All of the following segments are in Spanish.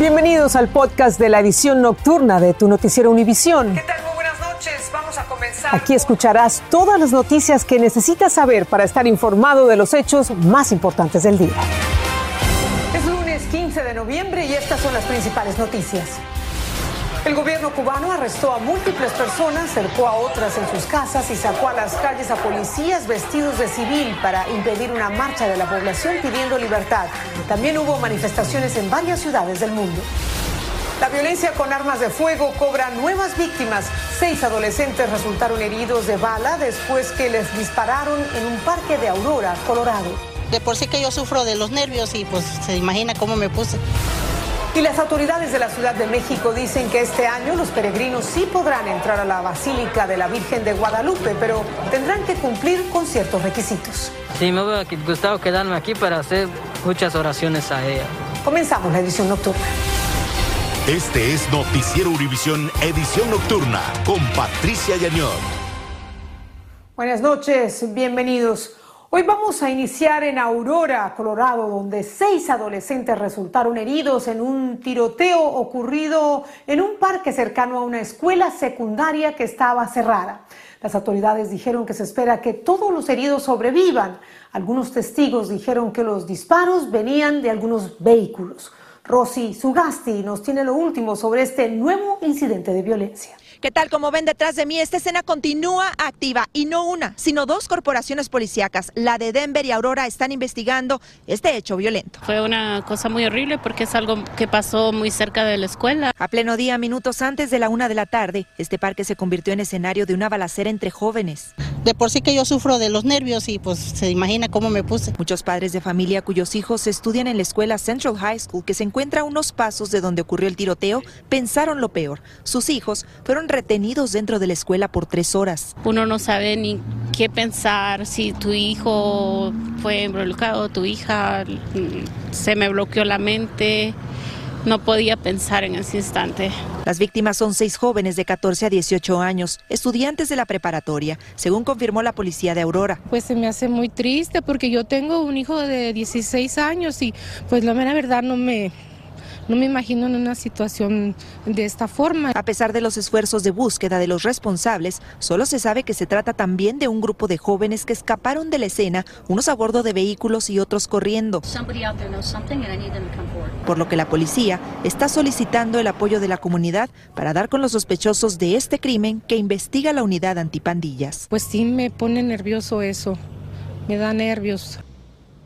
Bienvenidos al podcast de la edición nocturna de tu noticiero Univisión. ¿Qué tal? Muy buenas noches. Vamos a comenzar. Aquí escucharás todas las noticias que necesitas saber para estar informado de los hechos más importantes del día. Es lunes 15 de noviembre y estas son las principales noticias. El gobierno cubano arrestó a múltiples personas, cercó a otras en sus casas y sacó a las calles a policías vestidos de civil para impedir una marcha de la población pidiendo libertad. También hubo manifestaciones en varias ciudades del mundo. La violencia con armas de fuego cobra nuevas víctimas. Seis adolescentes resultaron heridos de bala después que les dispararon en un parque de Aurora, Colorado. De por sí que yo sufro de los nervios y pues se imagina cómo me puse. Y las autoridades de la Ciudad de México dicen que este año los peregrinos sí podrán entrar a la Basílica de la Virgen de Guadalupe, pero tendrán que cumplir con ciertos requisitos. Sí, me hubiera gustado quedarme aquí para hacer muchas oraciones a ella. Comenzamos la edición nocturna. Este es Noticiero Univisión Edición Nocturna con Patricia Yañón. Buenas noches, bienvenidos. Hoy vamos a iniciar en Aurora, Colorado, donde seis adolescentes resultaron heridos en un tiroteo ocurrido en un parque cercano a una escuela secundaria que estaba cerrada. Las autoridades dijeron que se espera que todos los heridos sobrevivan. Algunos testigos dijeron que los disparos venían de algunos vehículos. Rosy Sugasti nos tiene lo último sobre este nuevo incidente de violencia. ¿Qué tal? Como ven detrás de mí, esta escena continúa activa y no una, sino dos corporaciones policíacas, la de Denver y Aurora, están investigando este hecho violento. Fue una cosa muy horrible porque es algo que pasó muy cerca de la escuela. A pleno día, minutos antes de la una de la tarde, este parque se convirtió en escenario de una balacera entre jóvenes. De por sí que yo sufro de los nervios y pues se imagina cómo me puse. Muchos padres de familia cuyos hijos estudian en la escuela Central High School, que se encuentra a unos pasos de donde ocurrió el tiroteo, pensaron lo peor. Sus hijos fueron retenidos dentro de la escuela por tres horas. Uno no sabe ni qué pensar, si tu hijo fue involucrado, tu hija, se me bloqueó la mente. No podía pensar en ese instante. Las víctimas son seis jóvenes de 14 a 18 años, estudiantes de la preparatoria, según confirmó la policía de Aurora. Pues se me hace muy triste porque yo tengo un hijo de 16 años y pues la mera verdad no me, no me imagino en una situación de esta forma. A pesar de los esfuerzos de búsqueda de los responsables, solo se sabe que se trata también de un grupo de jóvenes que escaparon de la escena, unos a bordo de vehículos y otros corriendo. Por lo que la policía está solicitando el apoyo de la comunidad para dar con los sospechosos de este crimen que investiga la unidad antipandillas. Pues sí me pone nervioso eso, me da nervios.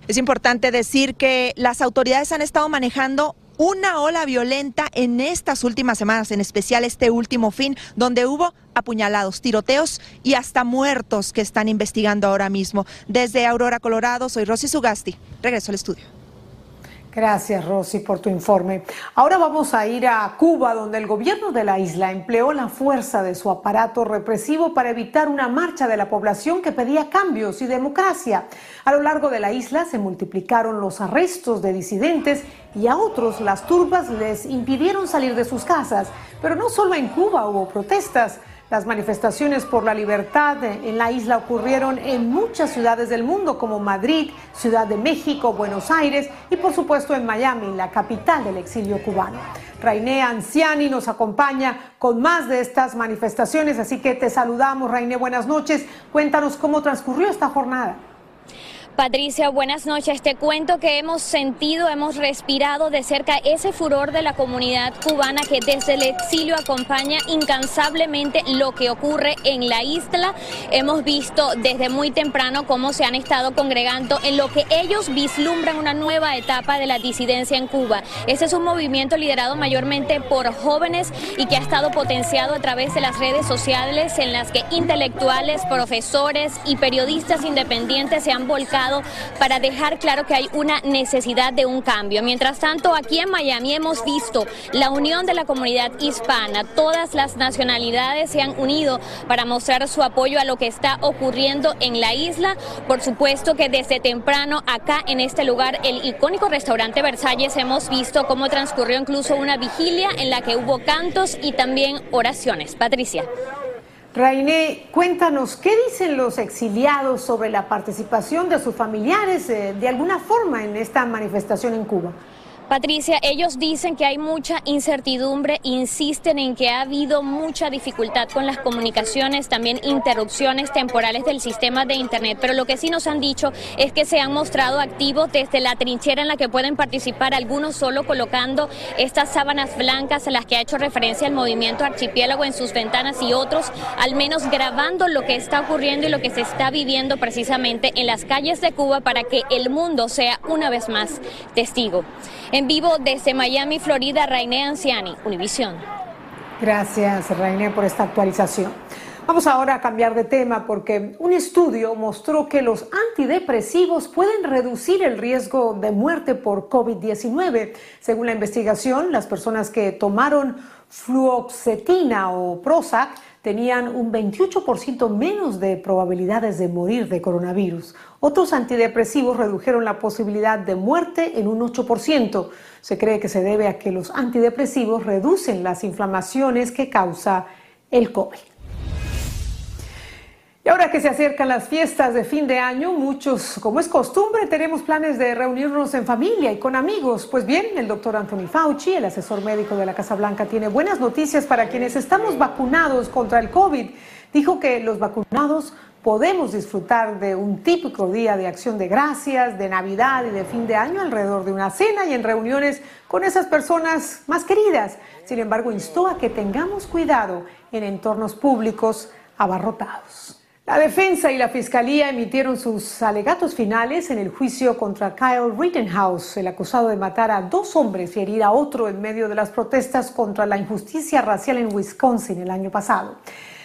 Es importante decir que las autoridades han estado manejando una ola violenta en estas últimas semanas, en especial este último fin, donde hubo apuñalados, tiroteos y hasta muertos que están investigando ahora mismo. Desde Aurora, Colorado, soy Rosy Sugasti. Regreso al estudio. Gracias, Rosy, por tu informe. Ahora vamos a ir a Cuba, donde el gobierno de la isla empleó la fuerza de su aparato represivo para evitar una marcha de la población que pedía cambios y democracia. A lo largo de la isla se multiplicaron los arrestos de disidentes y a otros las turbas les impidieron salir de sus casas. Pero no solo en Cuba hubo protestas. Las manifestaciones por la libertad en la isla ocurrieron en muchas ciudades del mundo como Madrid, Ciudad de México, Buenos Aires y por supuesto en Miami, la capital del exilio cubano. Rainé Anciani nos acompaña con más de estas manifestaciones, así que te saludamos, Rainé, buenas noches. Cuéntanos cómo transcurrió esta jornada. Patricia, buenas noches. Te cuento que hemos sentido, hemos respirado de cerca ese furor de la comunidad cubana que desde el exilio acompaña incansablemente lo que ocurre en la isla. Hemos visto desde muy temprano cómo se han estado congregando en lo que ellos vislumbran una nueva etapa de la disidencia en Cuba. Ese es un movimiento liderado mayormente por jóvenes y que ha estado potenciado a través de las redes sociales en las que intelectuales, profesores y periodistas independientes se han volcado para dejar claro que hay una necesidad de un cambio. Mientras tanto, aquí en Miami hemos visto la unión de la comunidad hispana. Todas las nacionalidades se han unido para mostrar su apoyo a lo que está ocurriendo en la isla. Por supuesto que desde temprano acá en este lugar, el icónico restaurante Versalles, hemos visto cómo transcurrió incluso una vigilia en la que hubo cantos y también oraciones. Patricia. Rainé, cuéntanos, ¿qué dicen los exiliados sobre la participación de sus familiares eh, de alguna forma en esta manifestación en Cuba? Patricia, ellos dicen que hay mucha incertidumbre, insisten en que ha habido mucha dificultad con las comunicaciones, también interrupciones temporales del sistema de Internet, pero lo que sí nos han dicho es que se han mostrado activos desde la trinchera en la que pueden participar, algunos solo colocando estas sábanas blancas a las que ha hecho referencia el movimiento archipiélago en sus ventanas y otros al menos grabando lo que está ocurriendo y lo que se está viviendo precisamente en las calles de Cuba para que el mundo sea una vez más testigo. En vivo desde Miami, Florida, Rainé Anciani, Univisión. Gracias, Rainé, por esta actualización. Vamos ahora a cambiar de tema porque un estudio mostró que los antidepresivos pueden reducir el riesgo de muerte por COVID-19. Según la investigación, las personas que tomaron fluoxetina o Prozac tenían un 28% menos de probabilidades de morir de coronavirus. Otros antidepresivos redujeron la posibilidad de muerte en un 8%. Se cree que se debe a que los antidepresivos reducen las inflamaciones que causa el COVID. Y ahora que se acercan las fiestas de fin de año, muchos, como es costumbre, tenemos planes de reunirnos en familia y con amigos. Pues bien, el doctor Anthony Fauci, el asesor médico de la Casa Blanca, tiene buenas noticias para quienes estamos vacunados contra el COVID. Dijo que los vacunados podemos disfrutar de un típico día de acción de gracias, de Navidad y de fin de año alrededor de una cena y en reuniones con esas personas más queridas. Sin embargo, instó a que tengamos cuidado en entornos públicos abarrotados. La defensa y la fiscalía emitieron sus alegatos finales en el juicio contra Kyle Rittenhouse, el acusado de matar a dos hombres y herir a otro en medio de las protestas contra la injusticia racial en Wisconsin el año pasado.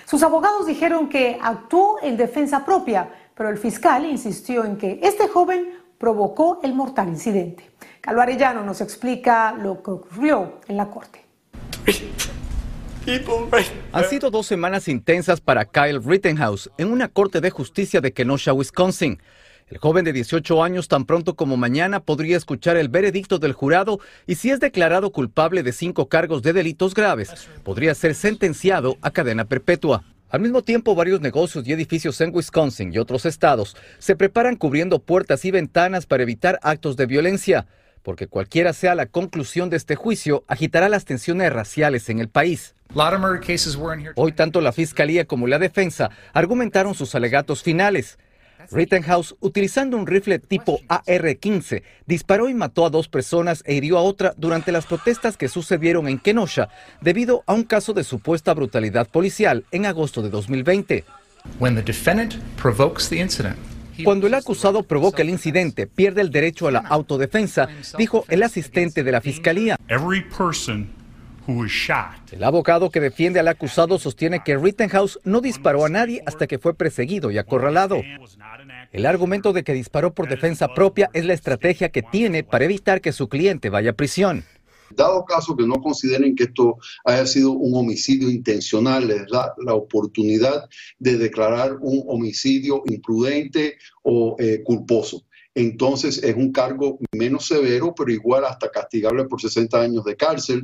Sus abogados dijeron que actuó en defensa propia, pero el fiscal insistió en que este joven provocó el mortal incidente. Calvo Arellano nos explica lo que ocurrió en la corte. Han sido dos semanas intensas para Kyle Rittenhouse en una corte de justicia de Kenosha, Wisconsin. El joven de 18 años tan pronto como mañana podría escuchar el veredicto del jurado y si es declarado culpable de cinco cargos de delitos graves, podría ser sentenciado a cadena perpetua. Al mismo tiempo, varios negocios y edificios en Wisconsin y otros estados se preparan cubriendo puertas y ventanas para evitar actos de violencia porque cualquiera sea la conclusión de este juicio, agitará las tensiones raciales en el país. Hoy tanto la Fiscalía como la defensa argumentaron sus alegatos finales. Rittenhouse, utilizando un rifle tipo AR-15, disparó y mató a dos personas e hirió a otra durante las protestas que sucedieron en Kenosha debido a un caso de supuesta brutalidad policial en agosto de 2020. Cuando el acusado provoca el incidente, pierde el derecho a la autodefensa, dijo el asistente de la fiscalía. El abogado que defiende al acusado sostiene que Rittenhouse no disparó a nadie hasta que fue perseguido y acorralado. El argumento de que disparó por defensa propia es la estrategia que tiene para evitar que su cliente vaya a prisión. Dado caso que no consideren que esto haya sido un homicidio intencional, les da la oportunidad de declarar un homicidio imprudente o eh, culposo. Entonces es un cargo menos severo, pero igual hasta castigable por 60 años de cárcel.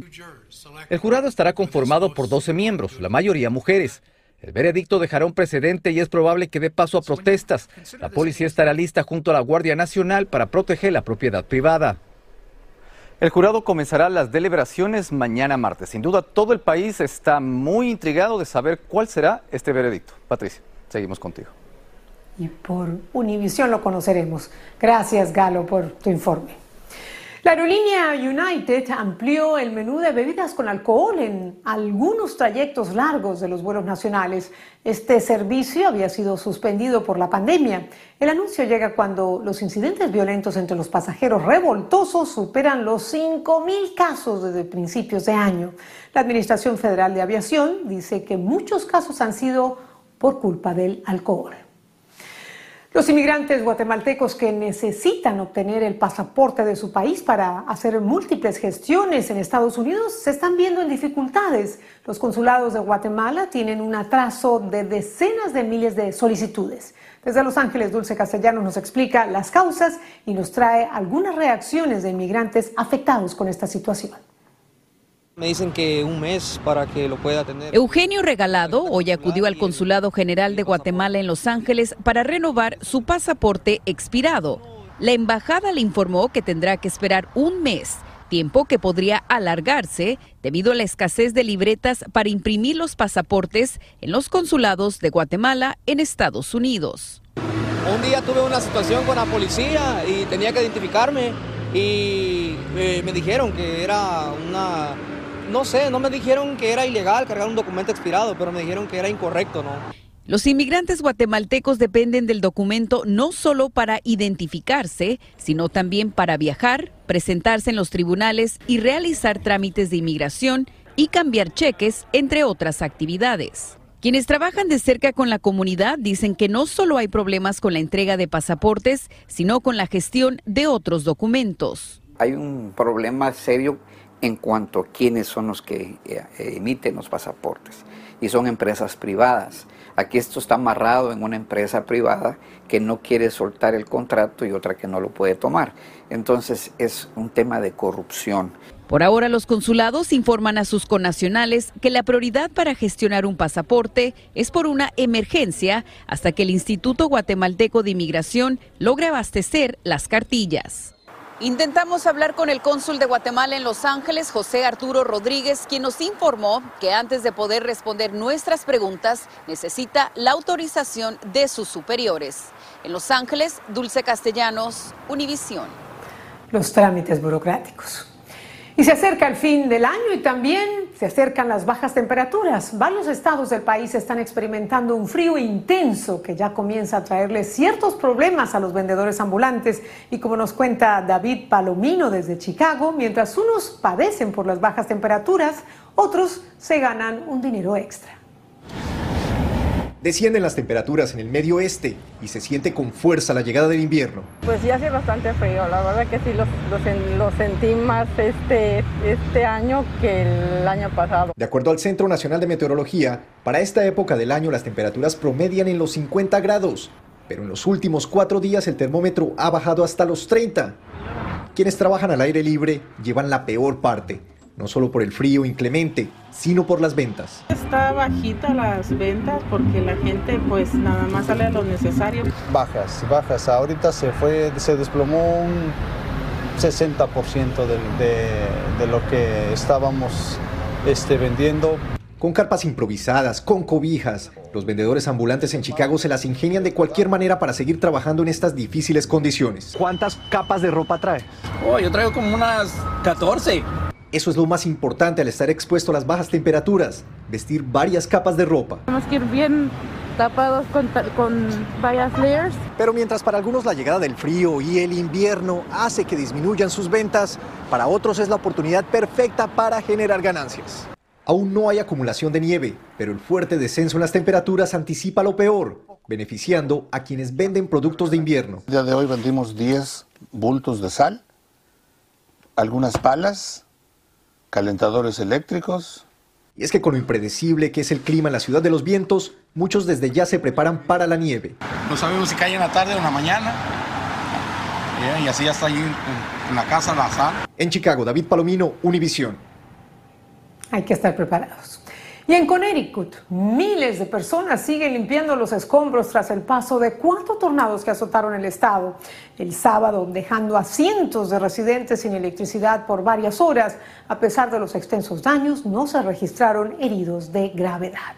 El jurado estará conformado por 12 miembros, la mayoría mujeres. El veredicto dejará un precedente y es probable que dé paso a protestas. La policía estará lista junto a la Guardia Nacional para proteger la propiedad privada. El jurado comenzará las deliberaciones mañana martes. Sin duda, todo el país está muy intrigado de saber cuál será este veredicto. Patricia, seguimos contigo. Y por Univisión lo conoceremos. Gracias, Galo, por tu informe. La aerolínea United amplió el menú de bebidas con alcohol en algunos trayectos largos de los vuelos nacionales. Este servicio había sido suspendido por la pandemia. El anuncio llega cuando los incidentes violentos entre los pasajeros revoltosos superan los 5.000 casos desde principios de año. La Administración Federal de Aviación dice que muchos casos han sido por culpa del alcohol. Los inmigrantes guatemaltecos que necesitan obtener el pasaporte de su país para hacer múltiples gestiones en Estados Unidos se están viendo en dificultades. Los consulados de Guatemala tienen un atraso de decenas de miles de solicitudes. Desde Los Ángeles, Dulce Castellanos nos explica las causas y nos trae algunas reacciones de inmigrantes afectados con esta situación. Me dicen que un mes para que lo pueda tener. Eugenio Regalado hoy acudió al Consulado General de Guatemala en Los Ángeles para renovar su pasaporte expirado. La embajada le informó que tendrá que esperar un mes tiempo que podría alargarse debido a la escasez de libretas para imprimir los pasaportes en los consulados de Guatemala en Estados Unidos. Un día tuve una situación con la policía y tenía que identificarme y eh, me dijeron que era una, no sé, no me dijeron que era ilegal cargar un documento expirado, pero me dijeron que era incorrecto, ¿no? Los inmigrantes guatemaltecos dependen del documento no solo para identificarse, sino también para viajar, presentarse en los tribunales y realizar trámites de inmigración y cambiar cheques, entre otras actividades. Quienes trabajan de cerca con la comunidad dicen que no solo hay problemas con la entrega de pasaportes, sino con la gestión de otros documentos. Hay un problema serio en cuanto a quiénes son los que eh, emiten los pasaportes y son empresas privadas. Aquí esto está amarrado en una empresa privada que no quiere soltar el contrato y otra que no lo puede tomar. Entonces es un tema de corrupción. Por ahora los consulados informan a sus connacionales que la prioridad para gestionar un pasaporte es por una emergencia hasta que el Instituto Guatemalteco de Inmigración logre abastecer las cartillas. Intentamos hablar con el cónsul de Guatemala en Los Ángeles, José Arturo Rodríguez, quien nos informó que antes de poder responder nuestras preguntas necesita la autorización de sus superiores. En Los Ángeles, Dulce Castellanos, Univisión. Los trámites burocráticos. Y se acerca el fin del año y también se acercan las bajas temperaturas. Varios estados del país están experimentando un frío intenso que ya comienza a traerle ciertos problemas a los vendedores ambulantes. Y como nos cuenta David Palomino desde Chicago, mientras unos padecen por las bajas temperaturas, otros se ganan un dinero extra. Descienden las temperaturas en el medio oeste y se siente con fuerza la llegada del invierno. Pues ya hace bastante frío, la verdad que sí lo, sentí más este, este año que el año pasado. De acuerdo al Centro Nacional de Meteorología, para esta época del año las temperaturas promedian en los 50 grados, pero en los últimos cuatro días el termómetro ha bajado hasta los 30. Quienes trabajan al aire libre llevan la peor parte no solo por el frío inclemente, sino por las ventas. Está bajita las ventas porque la gente pues nada más sale a lo necesario. Bajas, bajas. Ahorita se fue, se desplomó un 60% de, de, lo que estábamos este, vendiendo. Con carpas improvisadas, con cobijas, los vendedores ambulantes en Chicago se las ingenian de cualquier manera para seguir trabajando en estas difíciles condiciones. ¿Cuántas capas de ropa trae? Oh, yo traigo como unas 14. Eso es lo más importante al estar expuesto a las bajas temperaturas, vestir varias capas de ropa. Tenemos que ir bien tapados con, con, varias layers. Pero mientras para algunos la llegada del frío y el invierno hace que disminuyan sus ventas, para otros es la oportunidad perfecta para generar ganancias. Aún no hay acumulación de nieve, pero el fuerte descenso en las temperaturas anticipa lo peor, beneficiando a quienes venden productos de invierno. El día de hoy vendimos 10 bultos de sal, algunas palas, calentadores eléctricos. Y es que con lo impredecible que es el clima en la ciudad de los vientos, muchos desde ya se preparan para la nieve. No sabemos si cae en la tarde o en la mañana. y así ya está ahí en, la casa la sal. En Chicago, David Palomino, Univisión. Hay que estar preparados. Y en Connecticut, miles de personas siguen limpiando los escombros tras el paso de cuatro tornados que azotaron el estado el sábado, dejando a cientos de residentes sin electricidad por varias horas. A pesar de los extensos daños, no se registraron heridos de gravedad.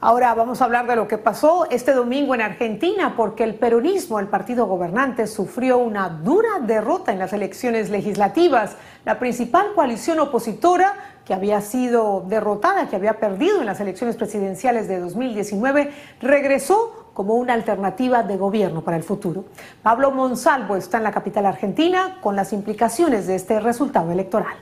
Ahora vamos a hablar de lo que pasó este domingo en Argentina, porque el peronismo, el partido gobernante, sufrió una dura derrota en las elecciones legislativas. La principal coalición opositora que había sido derrotada, que había perdido en las elecciones presidenciales de 2019, regresó como una alternativa de gobierno para el futuro. Pablo Monsalvo está en la capital argentina con las implicaciones de este resultado electoral.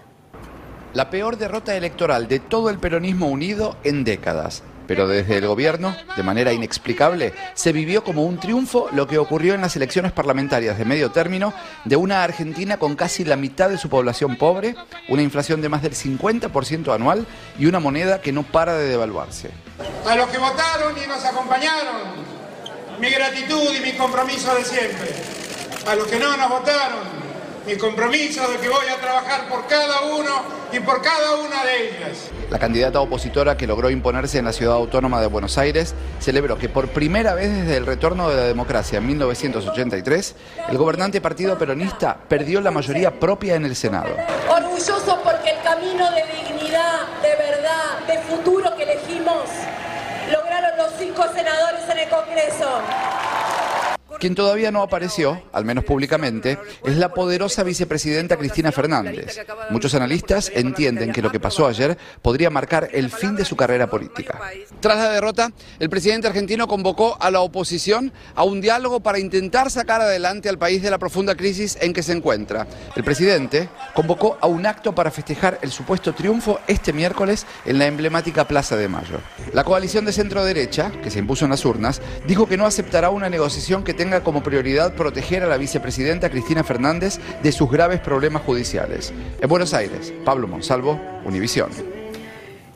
La peor derrota electoral de todo el peronismo unido en décadas. Pero desde el gobierno, de manera inexplicable, se vivió como un triunfo lo que ocurrió en las elecciones parlamentarias de medio término de una Argentina con casi la mitad de su población pobre, una inflación de más del 50% anual y una moneda que no para de devaluarse. A los que votaron y nos acompañaron, mi gratitud y mi compromiso de siempre. A los que no nos votaron, mi compromiso de que voy a trabajar por cada uno y por cada una de ellas. La candidata opositora que logró imponerse en la ciudad autónoma de Buenos Aires celebró que por primera vez desde el retorno de la democracia en 1983, el gobernante partido peronista perdió la mayoría propia en el Senado. Orgulloso porque el camino de dignidad, de verdad, de futuro que elegimos, lograron los cinco senadores en el Congreso. Quien todavía no apareció, al menos públicamente, es la poderosa vicepresidenta Cristina Fernández. Muchos analistas entienden que lo que pasó ayer podría marcar el fin de su carrera política. Tras la derrota, el presidente argentino convocó a la oposición a un diálogo para intentar sacar adelante al país de la profunda crisis en que se encuentra. El presidente convocó a un acto para festejar el supuesto triunfo este miércoles en la emblemática Plaza de Mayo. La coalición de centro derecha, que se impuso en las urnas, dijo que no aceptará una negociación que tenga como prioridad proteger a la vicepresidenta Cristina Fernández de sus graves problemas judiciales. En Buenos Aires, Pablo Monsalvo, Univisión.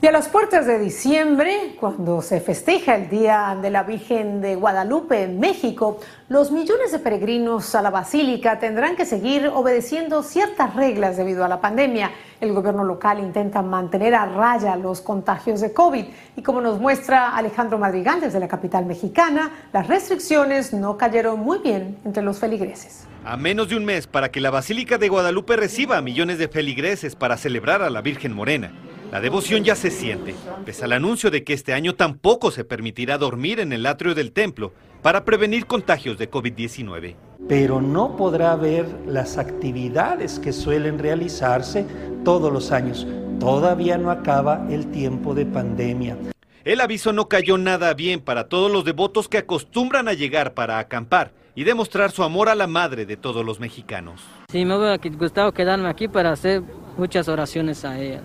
Y a las puertas de diciembre, cuando se festeja el Día de la Virgen de Guadalupe en México, los millones de peregrinos a la Basílica tendrán que seguir obedeciendo ciertas reglas debido a la pandemia. El gobierno local intenta mantener a raya los contagios de COVID y como nos muestra Alejandro Madrigal desde la capital mexicana, las restricciones no cayeron muy bien entre los feligreses. A menos de un mes para que la Basílica de Guadalupe reciba millones de feligreses para celebrar a la Virgen Morena. La devoción ya se siente, pese al anuncio de que este año tampoco se permitirá dormir en el atrio del templo para prevenir contagios de COVID-19. Pero no podrá ver las actividades que suelen realizarse todos los años. Todavía no acaba el tiempo de pandemia. El aviso no cayó nada bien para todos los devotos que acostumbran a llegar para acampar y demostrar su amor a la madre de todos los mexicanos. Sí, me hubiera gustado quedarme aquí para hacer muchas oraciones a ella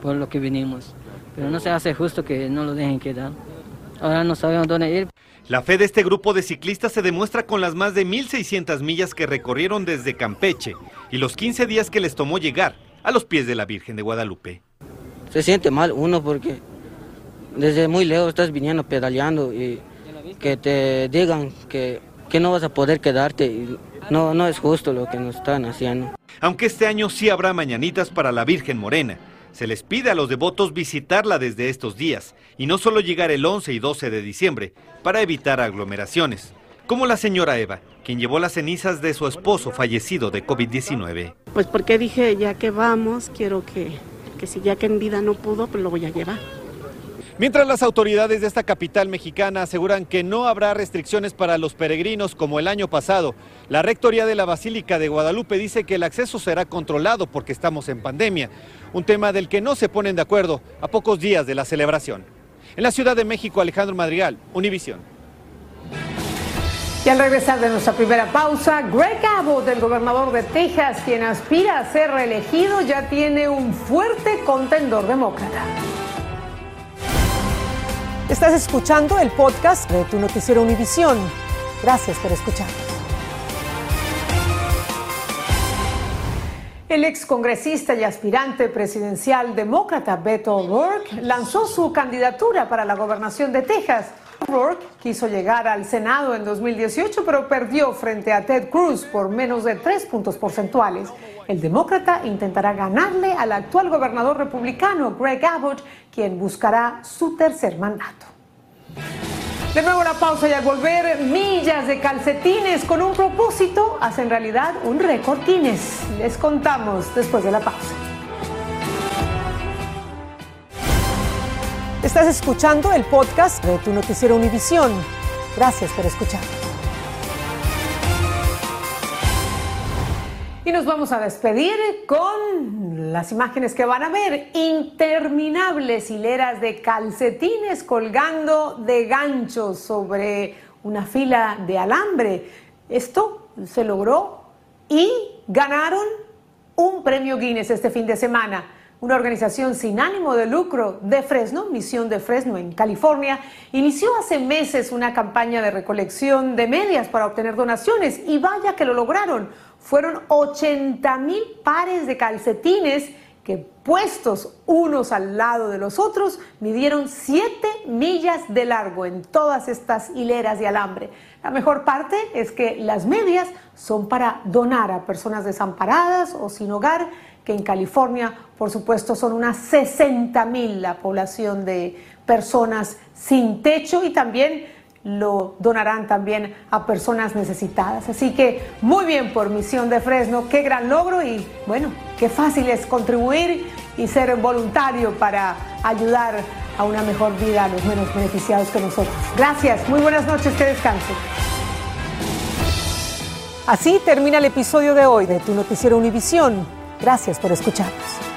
por lo que vinimos. Pero no se hace justo que no lo dejen quedar. Ahora no sabemos dónde ir. La fe de este grupo de ciclistas se demuestra con las más de 1.600 millas que recorrieron desde Campeche y los 15 días que les tomó llegar a los pies de la Virgen de Guadalupe. Se siente mal uno porque desde muy lejos estás viniendo pedaleando y que te digan que, que no vas a poder quedarte. Y no, no es justo lo que nos están haciendo. Aunque este año sí habrá mañanitas para la Virgen Morena. Se les pide a los devotos visitarla desde estos días y no solo llegar el 11 y 12 de diciembre para evitar aglomeraciones, como la señora Eva, quien llevó las cenizas de su esposo fallecido de COVID-19. Pues porque dije, ya que vamos, quiero que, que si ya que en vida no pudo, pues lo voy a llevar. Mientras las autoridades de esta capital mexicana aseguran que no habrá restricciones para los peregrinos como el año pasado, la Rectoría de la Basílica de Guadalupe dice que el acceso será controlado porque estamos en pandemia, un tema del que no se ponen de acuerdo a pocos días de la celebración. En la Ciudad de México, Alejandro Madrigal, Univisión. Y al regresar de nuestra primera pausa, Greg Abbott, el gobernador de Texas, quien aspira a ser reelegido, ya tiene un fuerte contendor demócrata. Estás escuchando el podcast de tu noticiero Univisión. Gracias por escucharnos. El excongresista y aspirante presidencial demócrata Beto O'Rourke lanzó su candidatura para la gobernación de Texas. O'Rourke quiso llegar al Senado en 2018, pero perdió frente a Ted Cruz por menos de tres puntos porcentuales. El demócrata intentará ganarle al actual gobernador republicano Greg Abbott, quien buscará su tercer mandato. De nuevo la pausa y al volver, millas de calcetines con un propósito hacen realidad un récord Guinness. Les contamos después de la pausa. Estás escuchando el podcast de tu noticiero Univisión. Gracias por escuchar. Y nos vamos a despedir con las imágenes que van a ver. Interminables hileras de calcetines colgando de ganchos sobre una fila de alambre. Esto se logró y ganaron un premio Guinness este fin de semana. Una organización sin ánimo de lucro de Fresno, Misión de Fresno en California, inició hace meses una campaña de recolección de medias para obtener donaciones y vaya que lo lograron fueron 80 mil pares de calcetines que puestos unos al lado de los otros midieron 7 millas de largo en todas estas hileras de alambre. La mejor parte es que las medias son para donar a personas desamparadas o sin hogar, que en California, por supuesto, son unas 60 mil la población de personas sin techo y también lo donarán también a personas necesitadas. Así que muy bien por Misión de Fresno, qué gran logro y bueno, qué fácil es contribuir y ser voluntario para ayudar a una mejor vida a los menos beneficiados que nosotros. Gracias, muy buenas noches, que descanse. Así termina el episodio de hoy de Tu Noticiero Univisión. Gracias por escucharnos.